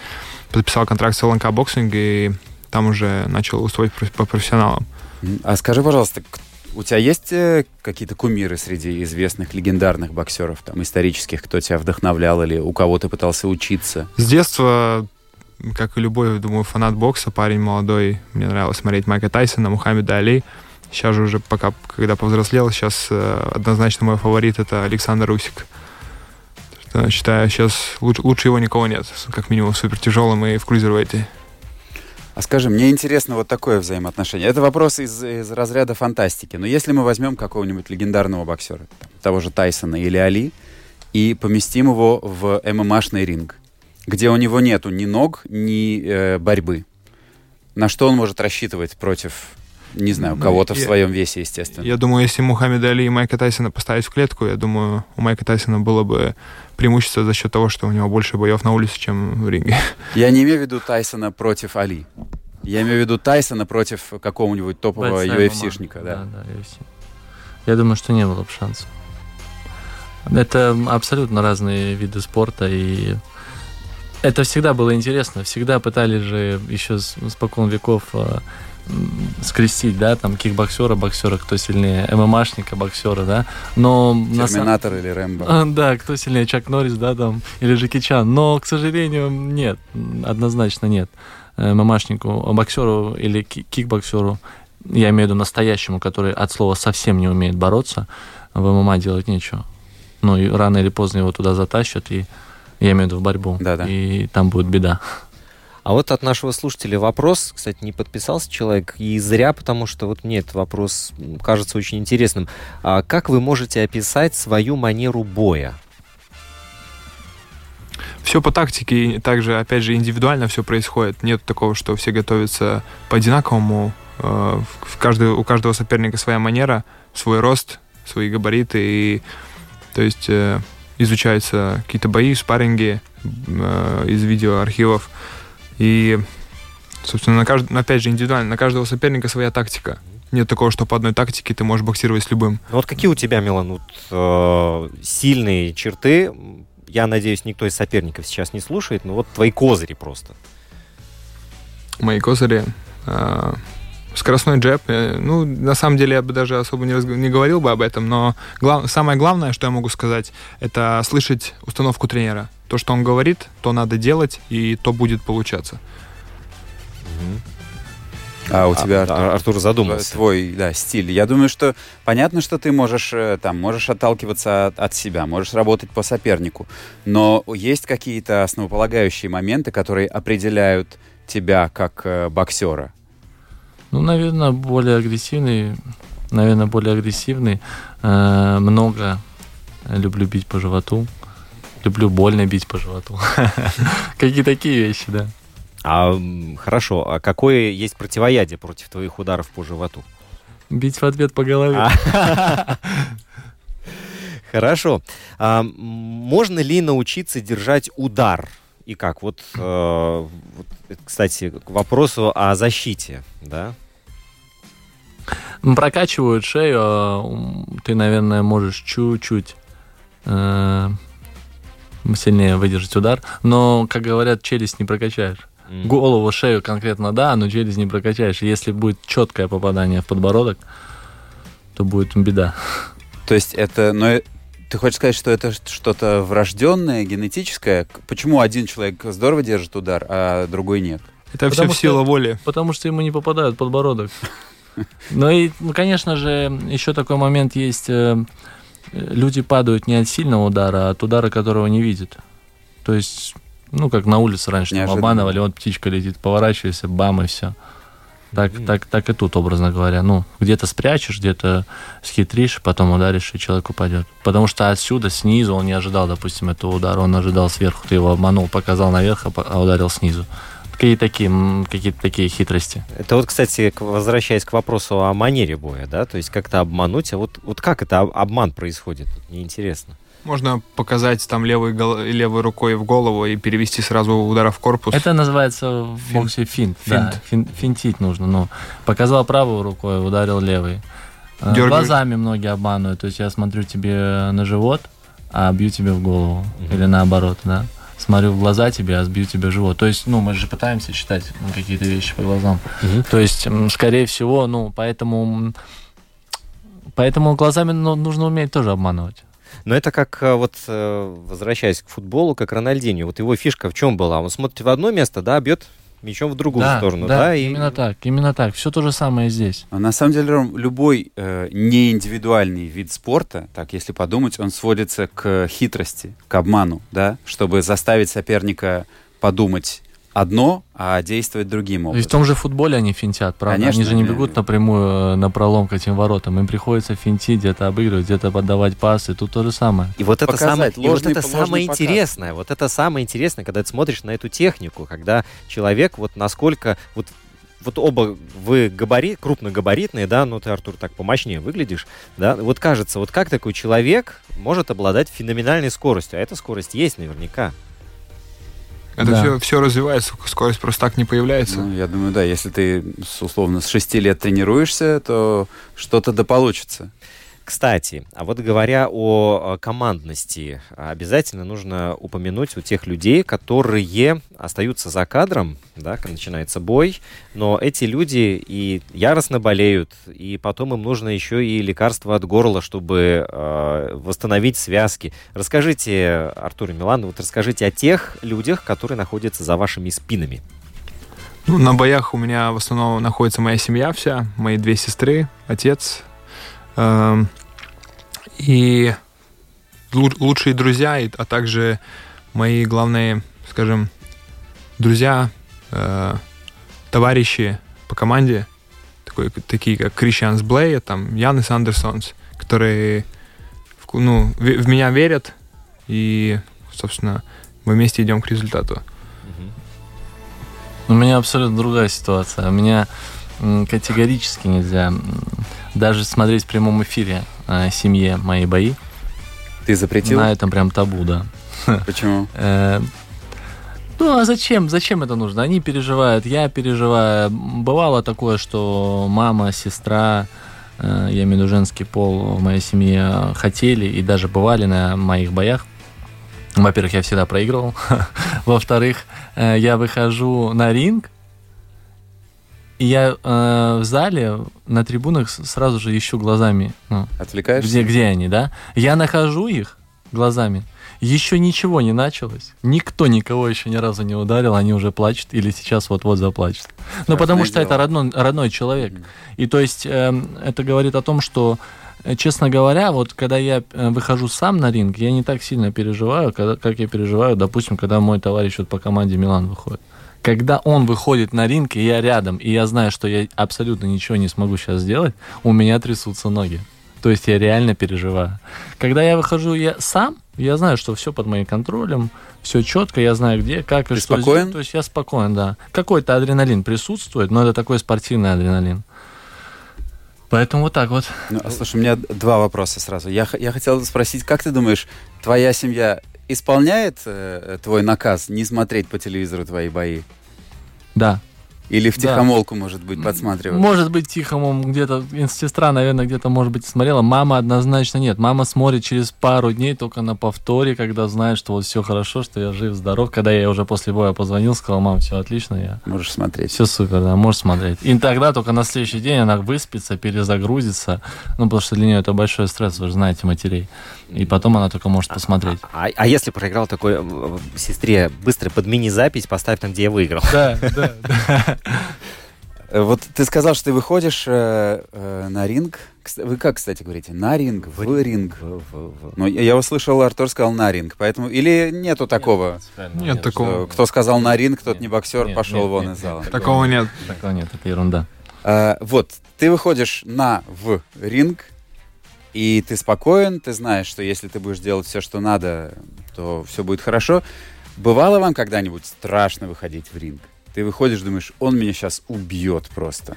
подписал контракт с LNK Boxing, и там уже начал устроить по профессионалам. А скажи, пожалуйста, у тебя есть э, какие-то кумиры среди известных легендарных боксеров, там, исторических, кто тебя вдохновлял или у кого ты пытался учиться? С детства, как и любой, думаю, фанат бокса, парень молодой, мне нравилось смотреть Майка Тайсона, Мухаммеда Али. Сейчас же уже пока, когда повзрослел, сейчас э, однозначно мой фаворит это Александр Усик. Что, Считаю, сейчас лучше, лучше его никого нет, как минимум в супер тяжелом и в крузервейте. А скажи, мне интересно вот такое взаимоотношение. Это вопрос из, из разряда фантастики. Но если мы возьмем какого-нибудь легендарного боксера, того же Тайсона или Али, и поместим его в ММАшный ринг, где у него нету ни ног, ни э, борьбы, на что он может рассчитывать против, не знаю, Ну, кого-то в я- своем весе, естественно? Я думаю, если Мухаммеда Али и Майка Тайсона поставить в клетку, я думаю, у Майка Тайсона было бы преимущество за счет того, что у него больше боев на улице, чем в ринге. [laughs] Я не имею в виду Тайсона против Али. Я имею в виду Тайсона против какого-нибудь топового UFC-шника, да. Да, да, UFC. Я думаю, что не было бы шансов. Это абсолютно разные виды спорта, и это всегда было интересно. Всегда пытались же еще с спокон веков э, скрестить, да, там, кикбоксера, боксера, кто сильнее, ММАшника, боксера, да. Но Терминатор или Рэмбо. а, Да, кто сильнее, Чак Норрис, да, там, или Джеки Чан. Но, к сожалению, нет, однозначно нет. Э, ММАшнику, боксеру или ки- кикбоксеру, я имею в виду настоящему, который от слова совсем не умеет бороться, в ММА делать нечего. Ну, и рано или поздно его туда затащат, и я имею в виду в борьбу. Да-да. И там будет беда. А вот от нашего слушателя вопрос, кстати, не подписался человек, и зря, потому что вот мне этот вопрос кажется очень интересным. А как вы можете описать свою манеру боя? Все по тактике, и также, опять же, индивидуально все происходит. Нет такого, что все готовятся по одинаковому. Э, в каждый, у каждого соперника своя манера, свой рост, свои габариты. И, то есть э, изучаются какие-то бои, спарринги э, из видеоархивов. И, собственно, на кажд... опять же, индивидуально. На каждого соперника своя тактика. Нет такого, что по одной тактике ты можешь боксировать с любым. Ну вот какие у тебя, Милан, вот, э, сильные черты? Я надеюсь, никто из соперников сейчас не слушает, но вот твои козыри просто. мои козыри. А, Скоростной джеб. э, Ну, на самом деле, я бы даже особо не, разг- не говорил бы об этом, но глав- самое главное, что я могу сказать, это слышать установку тренера. То, что он говорит, то надо делать, и то будет получаться. А у тебя, Артур? А- Артур задумался. Твой, да, стиль. Я думаю, что понятно, что ты можешь э, там, можешь отталкиваться от, от себя, можешь работать по сопернику, но есть какие-то основополагающие моменты, которые определяют тебя как э, боксера. Ну, наверное, более агрессивный. Наверное, более агрессивный. Э, много люблю бить по животу. Люблю больно бить по животу. [laughs] Какие такие вещи, да. А хорошо, а какое есть противоядие против твоих ударов по животу? Бить в ответ по голове. А. [laughs] Хорошо. А, можно ли научиться держать удар? И как? Вот, э, вот, кстати, к вопросу о защите, да? Прокачивают шею, а, ты, наверное, можешь чуть-чуть э, сильнее выдержать удар, но, как говорят, челюсть не прокачаешь. М. Голову, шею конкретно да, но челюсть не прокачаешь. Если будет четкое попадание в подбородок, то будет беда. То есть это, но ты хочешь сказать, что это что-то врожденное, генетическое? Почему один человек здорово держит удар, а другой нет? Это все Потому в силу что- воли. Потому что ему не попадают подбородок. Ну и, ну, конечно же, еще такой момент есть. э, Люди падают не от сильного удара, а от удара, которого не видят. То есть, ну, как на улице раньше там обманывали, вот птичка летит, поворачивайся, бам, и все. Так, Мгм. так, так и тут, образно говоря. Ну, где-то спрячешь, где-то схитришь, потом ударишь, и человек упадет. Потому что отсюда, снизу, он не ожидал, допустим, этого удара, он ожидал сверху, ты его обманул, показал наверх, а а ударил снизу. Какие такие, какие-то такие хитрости. Это вот, кстати, возвращаясь к вопросу о манере боя, да, то есть как-то обмануть, а вот, вот как это об- обман происходит, мне интересно. Можно показать там левой, левой рукой в голову и перевести сразу удара в корпус. Это называется в Финт. боксе финт. Да, Финт. фин- финтить нужно. Ну, показал правой рукой, ударил левой. Э, Дёргаешь. Глазами многие обманывают. То есть я смотрю тебе на живот, а бью тебе в голову. Мгм. Или наоборот, да. Смотрю в глаза тебе, а сбью тебе в живот. То есть, ну, мы же пытаемся читать ну, какие-то вещи по глазам. Мгм. То есть, скорее всего, ну, поэтому... Поэтому глазами ну, нужно уметь тоже обманывать. Но это как, э, вот, э, возвращаясь к футболу, как Рональдинho. Вот его фишка в чем была? Он смотрит в одно место, да, бьет мячом в другую да, сторону, да, да, и именно так, именно так. Все то же самое здесь. А На самом деле, Ром, любой э, неиндивидуальный вид спорта, так если подумать, он сводится к хитрости, к обману, да, чтобы заставить соперника подумать одно, а действовать другим образом. есть в том же футболе они финтят, правда? Конечно, они же не бегут напрямую э, на пролом к этим воротам. Им приходится финтить, где-то обыгрывать, где-то поддавать пасы. Тут то же самое. И вот это Показать, самое, и вот это самое показ. интересное, вот это самое интересное, когда ты смотришь на эту технику, когда человек вот насколько вот вот оба вы габарит, крупногабаритные, да, ну ты, Артур, так помощнее выглядишь, да, вот кажется, вот как такой человек может обладать феноменальной скоростью, а эта скорость есть наверняка. Это Да. все, все развивается, скорость просто так не появляется. Ну, я думаю, да, если ты, условно, с 6 лет тренируешься, то что-то да получится. Кстати, а вот говоря о э, командности, обязательно нужно упомянуть у тех людей, которые остаются за кадром, да, когда начинается бой, но эти люди и яростно болеют, и потом им нужно еще и лекарство от горла, чтобы э, восстановить связки. Расскажите, Артур и Милан, вот расскажите о тех людях, которые находятся за вашими спинами. Ну, на боях у меня в основном находится моя семья вся, мои две сестры, отец. Эм, и лу- лучшие друзья, а также мои главные, скажем, друзья, э, товарищи по команде, такой, такие как Кришианс Блей, там, Янис Андерсонс, которые ну, в, меня верят, и, собственно, мы вместе идем к результату. У меня абсолютно другая ситуация. У меня категорически нельзя даже смотреть в прямом эфире э, семье мои бои. Ты запретил? На этом прям табу, да. Почему? [laughs] Э, Ну, а зачем? Зачем это нужно? Они переживают, я переживаю. Бывало такое, что мама, сестра, э, я имею в виду женский пол в моей семье, хотели и даже бывали на моих боях. Во-первых, я всегда проигрывал. [laughs] Во-вторых, э, я выхожу на ринг, и я э, в зале на трибунах сразу же ищу глазами, ну, Отвлекаешься? где, где они, да? Я нахожу их глазами, Еще ничего не началось. Никто никого еще ни разу не ударил, они уже плачут или сейчас вот-вот заплачут. Ну, потому что это дело. родной, родной человек. И то есть эм, это говорит о том, что э, Честно говоря, вот когда я э, выхожу сам на ринг, я не так сильно переживаю, когда, как я переживаю, допустим, когда мой товарищ вот по команде Милан выходит. Когда он выходит на ринг, и я рядом, и я знаю, что я абсолютно ничего не смогу сейчас сделать, у меня трясутся ноги. То есть я реально переживаю. Когда я выхожу я сам, я знаю, что все под моим контролем, все четко, я знаю где, как и Ты что спокоен? сделать. То есть я спокоен, да. Какой-то адреналин присутствует, но это такой спортивный адреналин. Поэтому вот так вот. Ну, а, слушай, у меня два вопроса сразу. Я, я хотел спросить, как ты думаешь, твоя семья исполняет э, твой наказ не смотреть по телевизору твои бои? Да. Или в Да. тихомолку, может быть, подсматривают? Может быть, тихо, мам, где-то, сестра, наверное, где-то, может быть, смотрела. Мама однозначно нет. Мама смотрит через пару дней только на повторе, когда знает, что вот все хорошо, что я жив, здоров. Когда я уже после боя позвонил, сказал, мам, все отлично, я Можешь смотреть. все супер, да, можешь смотреть. И тогда только на следующий день она выспится, перезагрузится. Ну, потому что для нее это большой стресс, вы же знаете, матерей. И потом она только может посмотреть. А, а если проиграл такой э, сестре, быстро подмени запись, поставь там, где я выиграл. Да, да, да. Э, Вот ты сказал, что ты выходишь э, э, на ринг. Вы как, кстати, говорите? На ринг, в, ринг. В- в- в- Ну, я я услышал, Артур сказал на ринг, поэтому... Или нету такого? Нет такого. Что Кто сказал на ринг, тот Нет, не боксер, нет, пошел нет, вон нет, из зала. нет. Такого нет. Такого нет, это ерунда. А, вот, ты выходишь на в ринг, и ты спокоен, ты знаешь, что если ты будешь делать все, что надо, то все будет хорошо. Бывало вам когда-нибудь страшно выходить в ринг? Ты выходишь, думаешь, он меня сейчас убьет просто.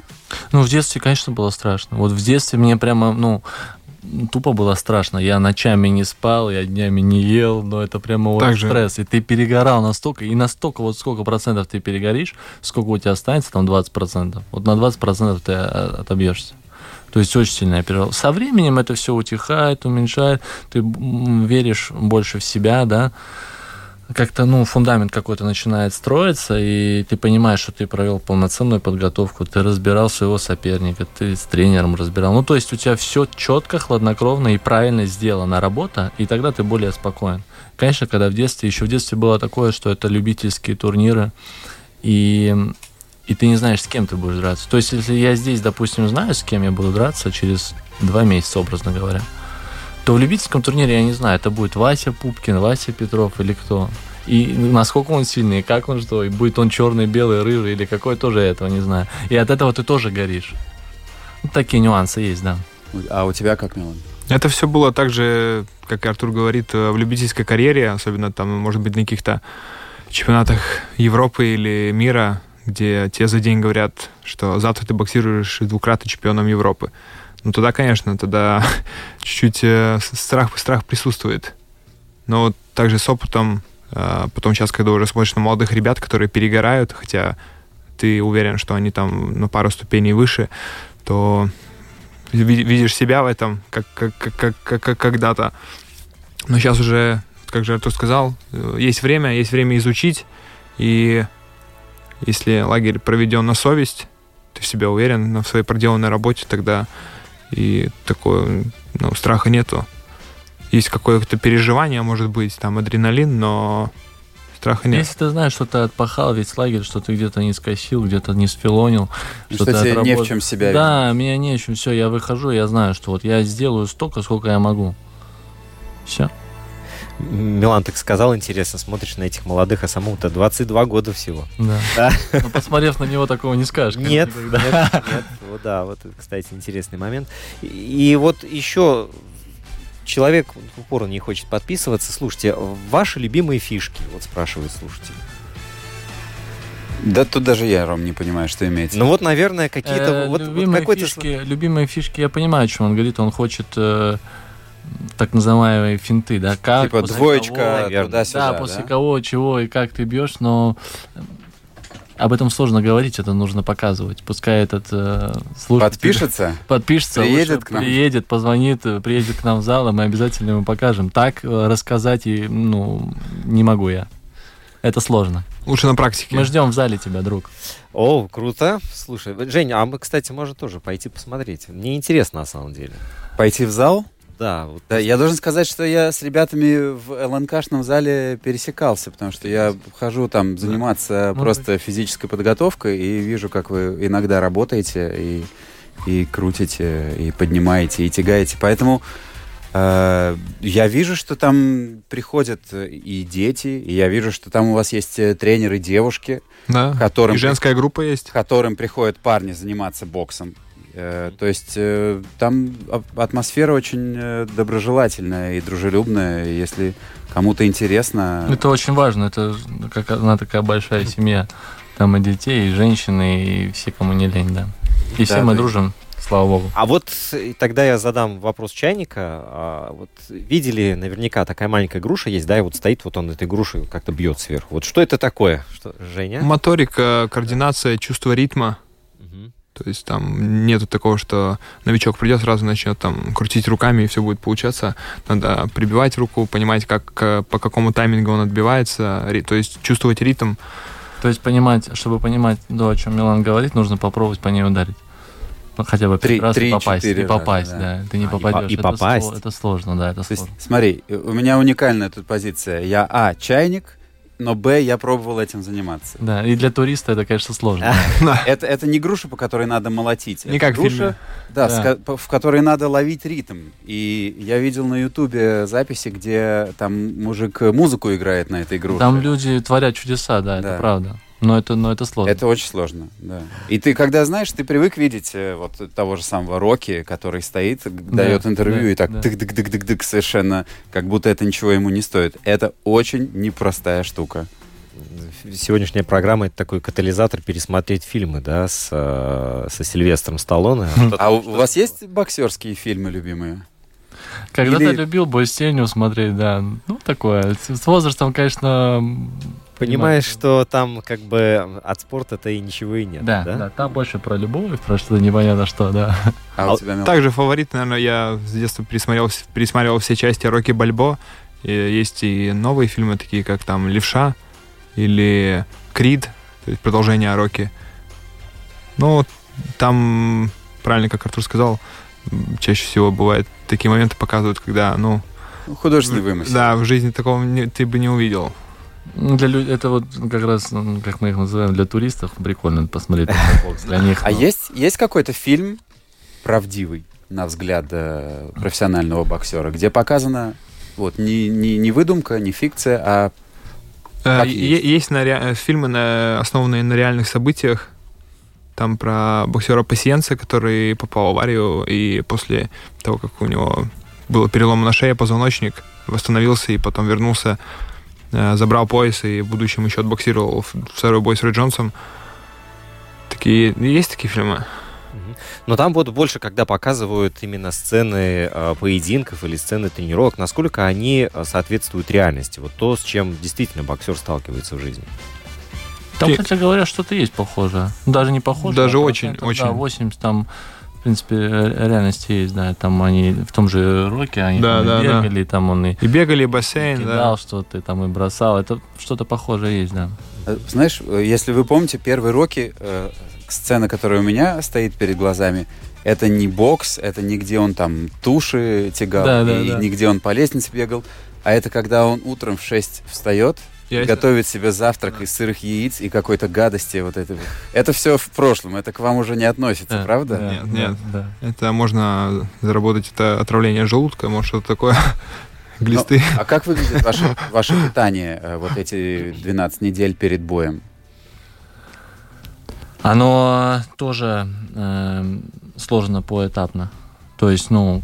Ну, в детстве, конечно, было страшно. Вот в детстве мне прямо, ну, тупо было страшно. Я ночами не спал, я днями не ел, но это прямо вот Так же. стресс. И ты перегорал настолько, и настолько вот сколько процентов ты перегоришь, сколько у тебя останется, там 20 процентов. Вот на 20 процентов ты а, отобьешься. То есть очень сильно я переживал. Со временем это все утихает, уменьшает, ты веришь больше в себя, да, как-то, ну, фундамент какой-то начинает строиться, и ты понимаешь, что ты провел полноценную подготовку, ты разбирал своего соперника, ты с тренером разбирал. Ну, то есть у тебя все четко, хладнокровно и правильно сделана работа, и тогда ты более спокоен. Конечно, когда в детстве, еще в детстве было такое, что это любительские турниры, и, и ты не знаешь, с кем ты будешь драться. То есть, если я здесь, допустим, знаю, с кем я буду драться через два месяца, образно говоря, то в любительском турнире я не знаю, это будет Вася Пупкин, Вася Петров или кто. И насколько он сильный, и как он что, и будет он черный, белый, рыжий или какой, тоже я этого не знаю. И от этого ты тоже горишь. Ну, такие нюансы есть, да. А у тебя как, Милан? Это все было так же, как и Артур говорит, э, в любительской карьере, особенно там, может быть, на каких-то чемпионатах Европы или мира, где тебе за день говорят, что завтра ты боксируешь двукратным чемпионом Европы. Ну, тогда, конечно, тогда [laughs] чуть-чуть э, страх, страх присутствует. Но вот также с опытом, э, потом сейчас, когда уже смотришь на молодых ребят, которые перегорают, хотя ты уверен, что они там на пару ступеней выше, то ви- видишь себя в этом, как, как, как, как, как- когда-то. Но сейчас уже, как же Артур сказал, э, есть время, есть время изучить, и если лагерь проведен на совесть, ты в себя уверен, в своей проделанной работе, тогда и такое, ну, страха нету. Есть какое-то переживание, может быть, там адреналин, но страха нет. Если ты знаешь, что ты отпахал весь лагерь, что ты где-то не скосил, где-то не сфилонил, Что, ты тебе не в чем себя Да, меня не в чем. Все, я выхожу, я знаю, что вот я сделаю столько, сколько я могу. Все. Милан так сказал, интересно, смотришь на этих молодых, а самому-то 22 года всего. Да. Да. Но посмотрев на него, такого не скажешь. Нет, никогда. нет, нет. Вот да, вот кстати, интересный момент. И, и вот еще человек в упору не хочет подписываться. Слушайте, ваши любимые фишки, вот спрашивает слушатель. Да тут даже я, Ром, не понимаю, что имеется. Ну вот, наверное, какие-то Э, вот, вот любимые, какой-то фишки, любимые фишки, я понимаю, о чем он говорит. Он хочет э, так называемые финты, да, как, типа после двоечка туда-сюда, да, после кого, чего и как ты бьешь, но об этом сложно говорить, это нужно показывать. Пускай этот э, слушатель Подпишется? [laughs] подпишется, Приедет к нам? приедет, позвонит, приедет к нам в зал, и мы обязательно ему покажем. Так э, рассказать и, ну, не могу я. Это сложно. Лучше на практике. Мы ждем в зале тебя, друг. О, круто. Слушай, Женя, а мы, кстати, можем тоже пойти посмотреть. Мне интересно, на самом деле. Пойти в зал? Да. Вот, Да, я должен сказать, что я с ребятами в ЛНКшном зале пересекался, потому что я хожу там заниматься Ну, просто физической подготовкой и вижу, как вы иногда работаете и, и крутите, и поднимаете, и тягаете. Поэтому э, я вижу, что там приходят и дети, и я вижу, что там у вас есть э, тренеры девушки, Да. которым И женская группа есть. которым приходят парни заниматься боксом. Э, То есть э, там атмосфера очень э, доброжелательная и дружелюбная. Если кому-то интересно, Это очень важно, это как одна такая большая семья. Там и детей, и женщины, и все, кому не лень, да. И все Да, мы да. дружим, слава богу. А вот тогда я задам вопрос чайника. А, вот видели, наверняка такая маленькая груша есть, да, и вот стоит вот он этой грушей как-то бьет сверху. Вот что это такое, что, Женя? Моторика, координация, чувство ритма. То есть там нету такого, что новичок придет, сразу начнет там крутить руками, и все будет получаться. Надо прибивать руку, понимать, как, э, по какому таймингу он отбивается, то есть чувствовать ритм. То есть понимать, чтобы понимать, то, о чем Милан говорит, нужно попробовать по ней ударить. Ну, хотя бы Три- раз и три, попасть. четыре И попасть, раза, да. Ты не А, и по- попадешь. и это попасть. сло- Это сложно, да, это То есть, сложно. смотри, э, у меня уникальная тут позиция. Я, а, чайник, но, б, я пробовал этим заниматься. Да, и для туриста это, конечно, сложно. [laughs] [laughs] Это, это не груша, по которой надо молотить. Не как груша, да, в которой надо ловить ритм. И я видел на Ютубе записи, где там мужик музыку играет на этой груше. Там люди творят чудеса, да, Да. это правда. Но это, но это сложно. Это очень сложно, да. И ты, когда знаешь, ты привык видеть э, вот того же самого Рокки, который стоит, г- дает интервью да, и так да. тык-дык-дык-дык-дык совершенно, как будто это ничего ему не стоит. Это очень непростая штука. Сегодняшняя программа это такой катализатор пересмотреть фильмы, да, с, э, со Сильвестром Сталлоне. А у, вас есть боксерские фильмы любимые? Когда-то Или- любил бой с тенью смотреть, да. Ну, такое. С возрастом, конечно... Понимаешь, что там как бы от спорта-то и ничего и нет, Да, да? да, там больше про любовь, про что-то непонятно что, да. А, А у тебя, Мил? Также фаворит, наверное, я с детства пересмотрел, пересматривал все части Рокки Бальбо. И есть и новые фильмы, такие как там «Левша» или «Крид», то есть продолжение Рокки. Ну, там, правильно, как Артур сказал, чаще всего бывают такие моменты показывают, когда, ну, Ну, Художественный вымысел. да, в жизни такого не- ты бы не увидел. Для лю- это вот как раз, ну, как мы их называем, для туристов прикольно посмотреть бокс. Для них, А ну, есть, есть какой-то фильм правдивый, на взгляд э, профессионального боксера, где показана вот не, не, не выдумка, не фикция, а Э, Как есть. есть на ре- фильмы, на- основанные на реальных событиях. Там про боксера Пасиенца, который попал в аварию, и после того, как у него было перелом на шее, позвоночник, восстановился и потом вернулся, забрал пояс и в будущем еще отбоксировал в- второй бой с Рой Джонсом. Такие, есть такие фильмы? Но там вот больше, когда показывают именно сцены э, поединков или сцены тренировок, насколько они э, соответствуют реальности. Вот то, с чем действительно боксер сталкивается в жизни. Там, хотя говорят, что-то есть похоже. Даже не похоже. Даже а очень, очень. Да, 80 там, в принципе, ре- реальности есть, да. Там они в том же Роке, они Да, и да, да. бегали, там он и И бегали, и бассейн, кидал да. что-то, там и бросал. Это что-то похожее есть, да. Э, Знаешь, э, если вы помните, первый Рокки, э, сцена, которая у меня стоит перед глазами, это не бокс, это не где он там туши тягал, Да, да, и да. не где он по лестнице бегал, а это когда он утром в 6 встает, Я- готовит себе завтрак из сырых яиц и какой-то гадости вот этого. Это все в прошлом, это к вам уже не относится, Да, правда? да, Нет, нет. да. Это можно заработать это отравление желудка, может что-то такое. Но- [laughs] Глисты. а как выглядит ваше, ваше питание э, вот эти 12 недель перед боем? Оно тоже эм, сложно поэтапно. То есть, ну,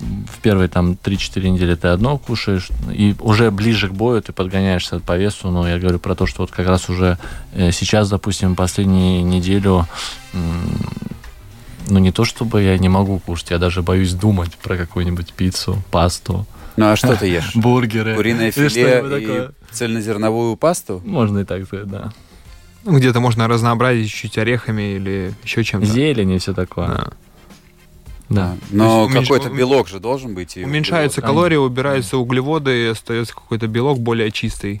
в первые там 3-4 недели ты одно кушаешь, и уже ближе к бою ты подгоняешься по весу. Но я говорю про то, что вот как раз уже э, сейчас, допустим, последнюю неделю, ну, не то чтобы я не могу кушать, я даже боюсь думать про какую-нибудь пиццу, пасту, Ну а что ты ешь? [laughs] бургеры. Куриное филе и такое. цельнозерновую пасту? Можно и так сказать, да. Ну, где-то можно разнообразить чуть-чуть орехами или еще чем-то. Зелень и все такое. Да. Да. Но уменьш- какой-то белок же должен быть. Уменьшаются углеводы. калории, убираются углеводы, и остается какой-то белок более чистый.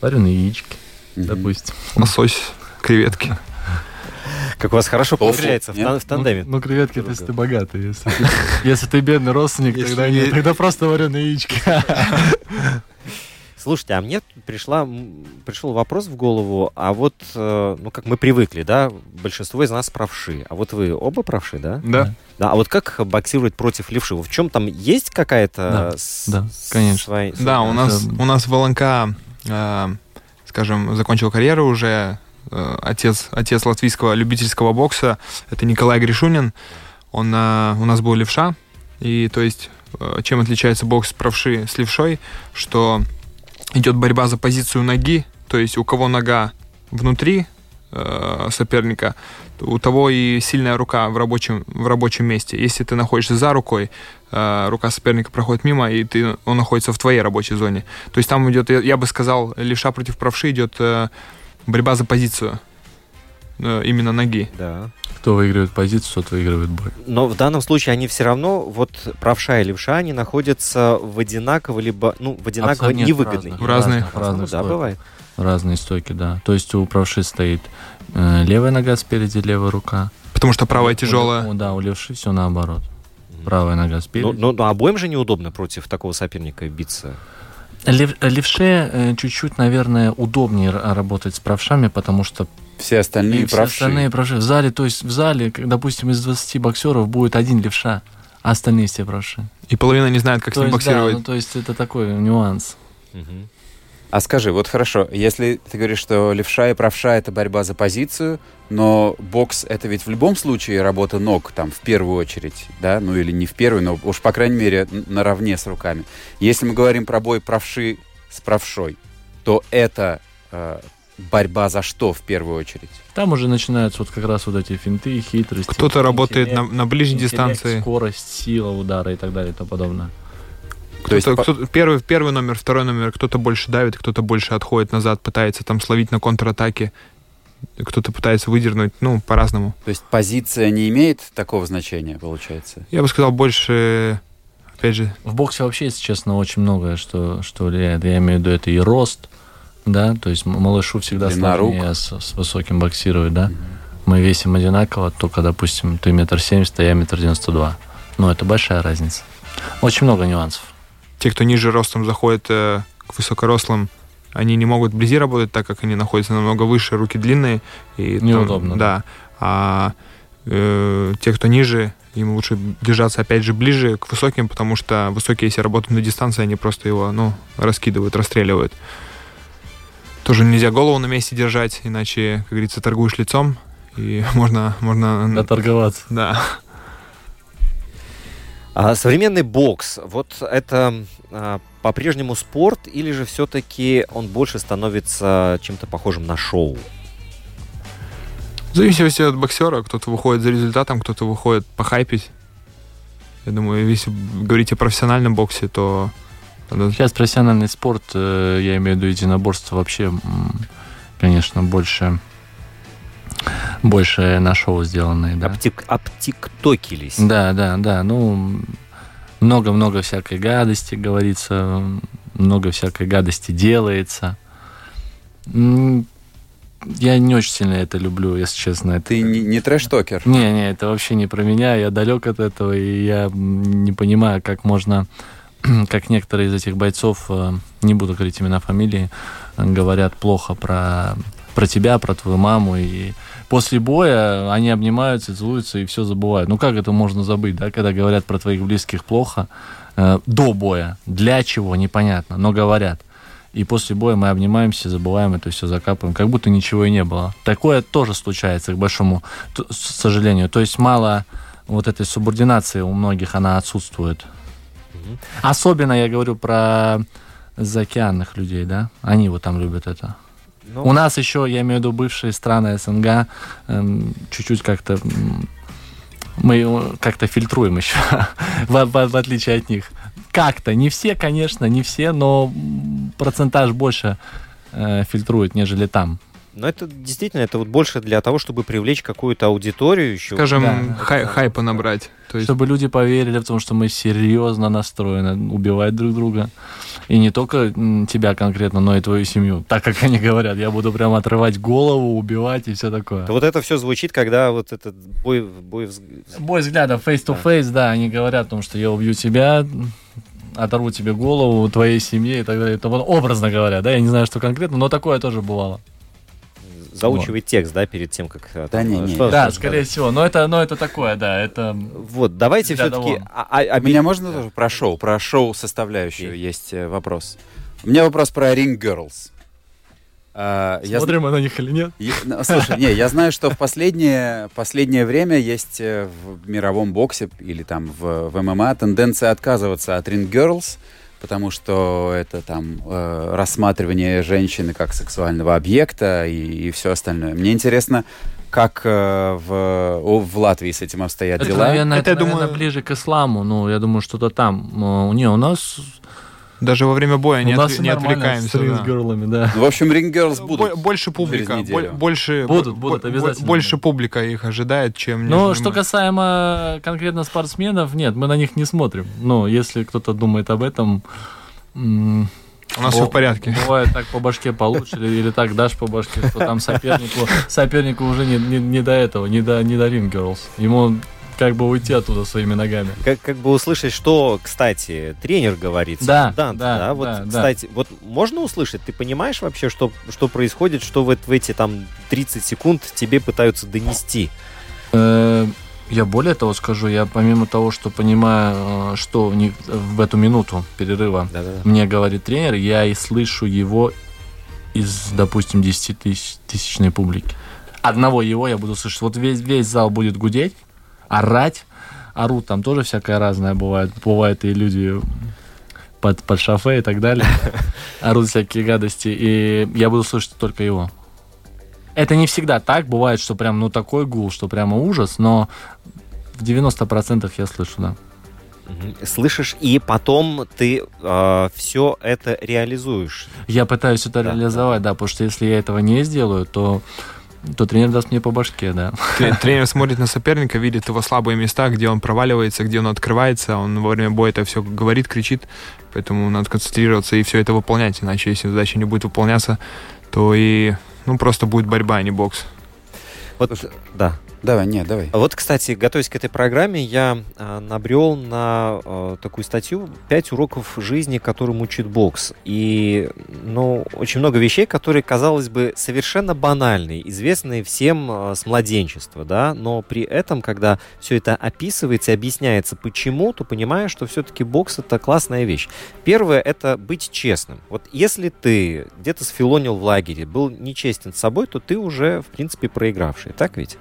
Вареные яички, Мгм. допустим. Лосось, креветки. Как у вас хорошо Тофу, получается в, нет? в тандеме. Ну, ну, креветки, это если ты богатый. Если ты, [laughs] если ты бедный родственник, Если тогда не- нет. Тогда просто вареные яички. [laughs] Слушайте, а мне пришла, пришел вопрос в голову, а вот, э, ну, как мы привыкли, да, большинство из нас правши, а вот вы оба правши, да? Да. Да, а вот как боксировать против левши? В чем там есть какая-то... Да, с- да, конечно. свои- Да, у нас, у нас в ЛНК, э, скажем, закончил карьеру уже э, отец, отец латвийского любительского бокса, это Николай Гришунин. Он э, у нас был левша, и то есть э, чем отличается бокс правши с левшой, что идет борьба за позицию ноги, то есть у кого нога внутри э, соперника, у того и сильная рука в рабочем, в рабочем месте. Если ты находишься за рукой, э, рука соперника проходит мимо, и ты, он находится в твоей рабочей зоне. То есть там идет, я, я бы сказал, левша против правши идет э, борьба за позицию именно ноги. Да. Кто выигрывает позицию, тот выигрывает бой. Но в данном случае они все равно, вот правша и левша, они находятся в одинаково, либо, ну, в одинаково Абсолютно невыгодной. В разные. в разных да, стойках. бывает. Разные стойки, да. То есть у правши стоит э, левая нога спереди, левая рука. Потому что правая тяжелая. у- Да, у левши все наоборот. Правая нога спереди. Ну, ну, ну, обоим же неудобно против такого соперника биться. Лев- левше э, чуть-чуть, наверное, удобнее работать с правшами, потому что Все остальные и все правши. остальные правши. В зале, то есть в зале, как, допустим, из 20 боксеров будет один левша, а остальные все правши. И половина не знает, как с то ним есть, да, боксировать. ну, то есть это такой нюанс. Мгм. А скажи, вот хорошо, если ты говоришь, что левша и правша это борьба за позицию, но бокс это ведь в любом случае работа ног, там, в первую очередь, да, ну или не в первую, но уж, по крайней мере, наравне с руками. Если мы говорим про бой правши с правшой, то это э, борьба за что в первую очередь? Там уже начинаются вот как раз вот эти финты, хитрости. Кто-то работает на, на ближней интеллект, дистанции. Скорость, сила удара и так далее и тому подобное. То есть Кто-то, по- кто-то- первый, первый номер, второй номер, кто-то больше давит, кто-то больше отходит назад, пытается там словить на контратаке, кто-то пытается выдернуть, ну, по-разному. То есть позиция не имеет такого значения, получается? Я бы сказал, больше, опять же, В боксе вообще, если честно, очень многое, что, что влияет. Я имею в виду это и рост, да, то есть малышу всегда Длина сложнее с, с высоким боксировать, да. Мы весим одинаково, только, допустим, ты метр семьдесят, а я метр девяносто два. Ну, это большая разница. Очень много нюансов. Те, кто ниже ростом заходит э, к высокорослым, они не могут вблизи работать, так как они находятся намного выше, руки длинные. И там- Неудобно, да. А э, те, кто ниже, им лучше держаться, опять же, ближе к высоким, потому что высокие, если работают на дистанции, они просто его, ну, раскидывают, расстреливают. Тоже нельзя голову на месте держать, иначе, как говорится, торгуешь лицом, и [laughs] можно, можно, Доторговаться. да. А современный бокс, вот это а, по-прежнему спорт или же все-таки он больше становится чем-то похожим на шоу? В зависимости от боксера, кто-то выходит за результатом, кто-то выходит похайпить. Я думаю, если говорить о профессиональном боксе, то Сейчас профессиональный спорт, э, я имею в виду единоборство, вообще, конечно, больше, больше на шоу сделанные, да. Обтик, обтиктокились. Да, да, да. Ну, много-много всякой гадости говорится, много всякой гадости делается. Я не очень сильно это люблю, если честно. Это... Ты не, не трэш-токер? Не, не, это вообще не про меня. Я далек от этого, и я не понимаю, как можно, [clears throat] как некоторые из этих бойцов, э, не буду говорить имена, фамилии, э, говорят плохо про, про тебя, про твою маму, и после боя они обнимаются, целуются и все забывают. Ну как это можно забыть, да, когда говорят про твоих близких плохо э, до боя, для чего, непонятно, но говорят. И после боя мы обнимаемся, забываем это все, закапываем, как будто ничего и не было. Такое тоже случается, к большому сожалению. То есть мало вот этой субординации у многих, она отсутствует. Особенно я говорю про заокеанных людей, да? Они вот там любят это. Ну, У нас еще, я имею в виду бывшие страны СНГ, эм, чуть-чуть как-то мы э, как-то фильтруем еще, [laughs] в, в- в отличие от них. Как-то, не все, конечно, не все, но процентаж больше э, фильтруют, нежели там. Но это действительно, это вот больше для того, чтобы привлечь какую-то аудиторию еще. Скажем, Да. хай- хайпа набрать. То есть Чтобы люди поверили в том, что мы серьезно настроены убивать друг друга. И не только тебя конкретно, но и твою семью. Так как они говорят, я буду прям отрывать голову, убивать и все такое. Вот это все звучит, когда вот этот бой, бой Бой взглядов face to face, да, они говорят о том, что я убью тебя, оторву тебе голову, твоей семье и так далее. Это вот образно говоря, да, я не знаю, что конкретно, но такое тоже бывало. Заучивает текст, да, перед тем, как... э, Да там, не, не. что- Да, что- скорее всего, но это, но это такое, да, это... Вот, давайте все-таки... вон. А меня можно тоже про шоу? Про шоу составляющую Окей. есть э, вопрос. У меня вопрос про Ring Girls. А, я Смотрим мы на них или нет? Я- ну, Слушай, не, я знаю, что в последнее, последнее время есть э, в мировом боксе или там в, в ММА тенденция отказываться от Ring Girls, потому что это там э, рассматривание женщины как сексуального объекта и, все остальное. Мне интересно, как э, в, о, в Латвии с этим обстоят Это, дела. наверное, Это, это, я наверное, думаю- ближе к исламу. Ну, я думаю, что-то там. Ну, Не, у нас, даже во время боя не, нас отвле- не отвлекаемся. с ринг да. герлами, да. Ну, в общем, Ring Girls Бо- будут. больше публика, больше Будут, будут, обязательно больше публика их ожидает, чем. Но нежели что касаемо конкретно спортсменов, нет, мы на них не смотрим. Ну, если кто-то думает об этом... У нас бо- все в порядке. Бывает так по башке получили, или так дашь по башке, что там сопернику, сопернику уже не, не, не до этого, не до, не до Ring Girls. Ему как бы уйти оттуда своими ногами. Как, как бы услышать, что, кстати, тренер говорит. Да, секундант, да, Вот, да, да. кстати, вот можно услышать? Ты понимаешь вообще, что, что происходит, что в, в эти там 30 секунд тебе пытаются донести? Э, Я более того скажу, я помимо того, что понимаю, э, что в, эту минуту перерыва Да-да-да. мне говорит тренер, я и слышу его из, допустим, 10 тысяч, тысячной публики. Одного его я буду слышать. Вот весь, весь зал будет гудеть, орать, орут, там тоже всякое разное бывает. Бывают и люди под, под шофе и так далее. [laughs] Орут всякие гадости. И я буду слышать только его. Это не всегда так. Бывает, что прям ну такой гул, что прямо ужас, но в 90% я слышу, да. Слышишь, и потом ты все это реализуешь. Я пытаюсь это Да, реализовать, да. потому что если я этого не сделаю, то, то тренер даст мне по башке, да. Тре- [laughs] Тренер смотрит на соперника, видит его слабые места, где он проваливается, где он открывается. Он во время боя это все говорит, кричит. Поэтому надо концентрироваться и все это выполнять. Иначе, если задача не будет выполняться, то и ну, просто будет борьба, а не бокс. Вот, да. Давай, нет, давай. А Вот, кстати, готовясь к этой программе, я а, набрел на а, такую статью «Пять уроков жизни, которым учит бокс». И, ну, очень много вещей, которые, казалось бы, совершенно банальные, известные всем с младенчества, да, но при этом, когда все это описывается и объясняется почему, то понимаешь, что все-таки бокс — это классная вещь. Первое — это быть честным. Вот если ты где-то сфилонил в лагере, был нечестен с собой, то ты уже, в принципе, проигравший. Так ведь?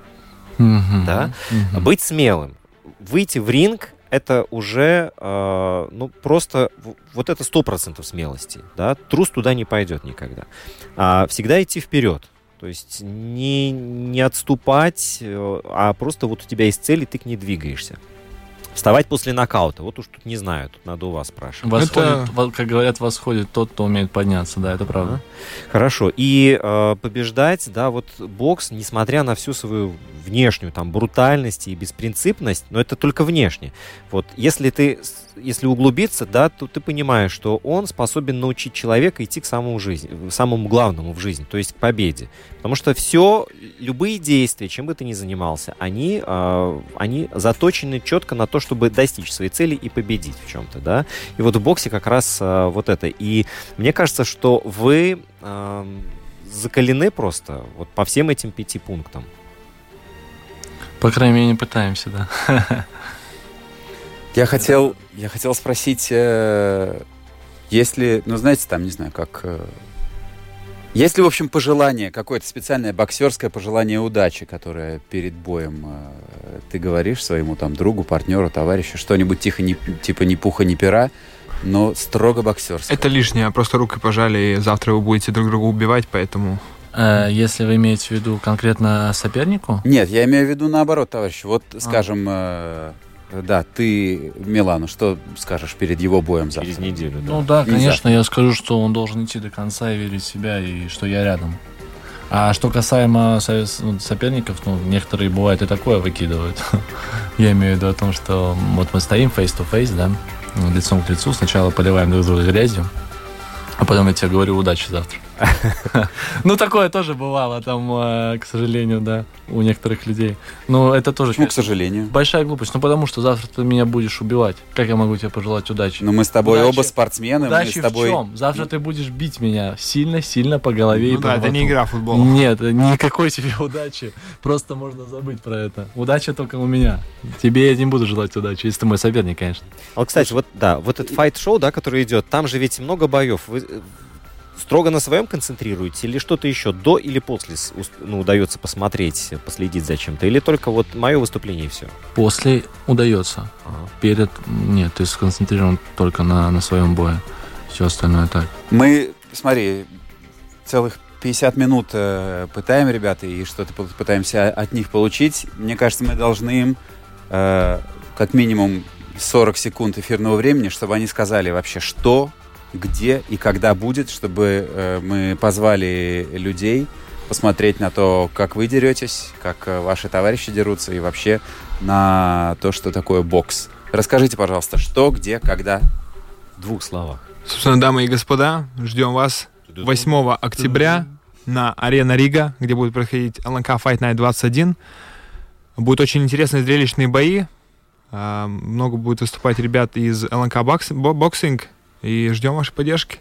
Мгм. Да. Мгм. Быть смелым. Выйти в ринг это уже, э, ну, просто вот это сто процентов смелости, да, трус туда не пойдет никогда. А всегда идти вперед, то есть не, не отступать, э, а просто вот у тебя есть цель, и ты к ней двигаешься. Вставать после нокаута, вот уж тут не знаю, тут надо у вас спрашивать. Восходит, Это- как говорят, восходит тот, кто умеет подняться, да, это правда. Ага. Хорошо. И э, побеждать, да, вот бокс, несмотря на всю свою внешнюю там брутальность и беспринципность, но это только внешне. Вот если ты, если углубиться, да, то ты понимаешь, что он способен научить человека идти к самому жизни, самому главному в жизни, то есть к победе. Потому что все, любые действия, чем бы ты ни занимался, они, э, они заточены четко на то, чтобы достичь своей цели и победить в чем-то, да. И вот в боксе как раз э, вот это. И мне кажется, что вы эм, закалены просто вот по всем этим пяти пунктам. По крайней мере, не пытаемся, да. Я хотел, я хотел спросить, э, если, ну знаете, там, не знаю, как... есть ли, в общем, пожелание, какое-то специальное боксерское пожелание удачи, которое перед боем э, ты говоришь своему там другу, партнеру, товарищу, что-нибудь тихо, не, типа ни пуха, ни пера, но строго боксерское? Это лишнее, просто рукой пожали, и завтра вы будете друг друга убивать, поэтому... Э, Если вы имеете в виду конкретно сопернику, Нет, я имею в виду наоборот, товарищ. Вот, А. скажем, э, да, ты, Милану, что скажешь перед его боем завтра? Через неделю, да. ну да, И конечно, я скажу, что он должен идти до конца и верить в себя, и что я рядом. А что касаемо ну, соперников, ну, некоторые бывает и такое выкидывают. [laughs] Я имею в виду о том, что вот мы стоим face-to-face, да, ну, лицом к лицу, сначала поливаем друг друга грязью, а потом я тебе говорю удачи завтра. Ну, такое тоже бывало там, э, к сожалению, да, у некоторых людей. Но это тоже, Почему, к сожалению? большая глупость. Ну, потому что завтра ты меня будешь убивать. Как я могу тебе пожелать удачи? Ну, мы с тобой оба спортсмены, Удачи с тобой... в чем? Завтра ты будешь бить меня сильно-сильно по голове и Ну по да, это не игра в футбол. Нет, никакой тебе удачи. Просто можно забыть про это. Удача только у меня. Тебе я не буду желать удачи, если ты мой соперник, конечно. А вот, кстати, вот, да, вот этот файт-шоу, да, который идет, там же ведь много боев. Вы строго на своем концентрируете или что-то еще до или после ну, удается посмотреть, последить за чем-то? Или только вот мое выступление и все? После удается. Перед нет, ты сконцентрирован только на, на своем бое. Все остальное так. Мы, смотри, целых 50 минут э, пытаем, ребята, и что-то пы- пытаемся от них получить. Мне кажется, мы должны им э, как минимум 40 секунд эфирного времени, чтобы они сказали вообще, что, где и когда будет, чтобы э, мы позвали людей посмотреть на то, как вы деретесь, как э, ваши товарищи дерутся, и вообще на то, что такое бокс. Расскажите, пожалуйста, что, где, когда. В двух словах. Собственно, дамы и господа, ждем вас 8 октября на Арена Рига, где будет проходить ЛНК Fight Night 21. Будут очень интересные зрелищные бои. А, Много будет выступать ребят из LNK Box- Bo- Boxing. И ждем вашей поддержки.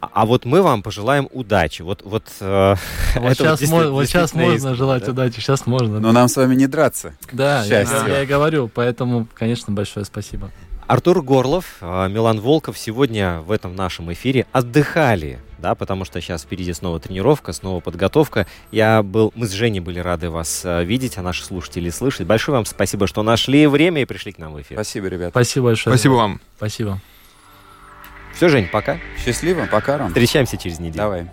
А, а вот мы вам пожелаем удачи. Вот, вот, э, [laughs] Вот сейчас, действительно- мо- вот сейчас можно искренне, желать да? удачи, сейчас можно. Но нам с вами не драться. Да, я, я и говорю, поэтому, конечно, большое спасибо. Артур Горлов, э, Милан Волков сегодня в этом нашем эфире отдыхали, да, потому что сейчас впереди снова тренировка, снова подготовка. Я был, мы с Женей были рады вас э, видеть, а наши слушатели слышать. Большое вам спасибо, что нашли время и пришли к нам в эфир. Спасибо, ребята. Спасибо большое. Спасибо вам. Спасибо. Все, Жень, пока. Счастливо, пока, Ром. Встречаемся через неделю. Давай.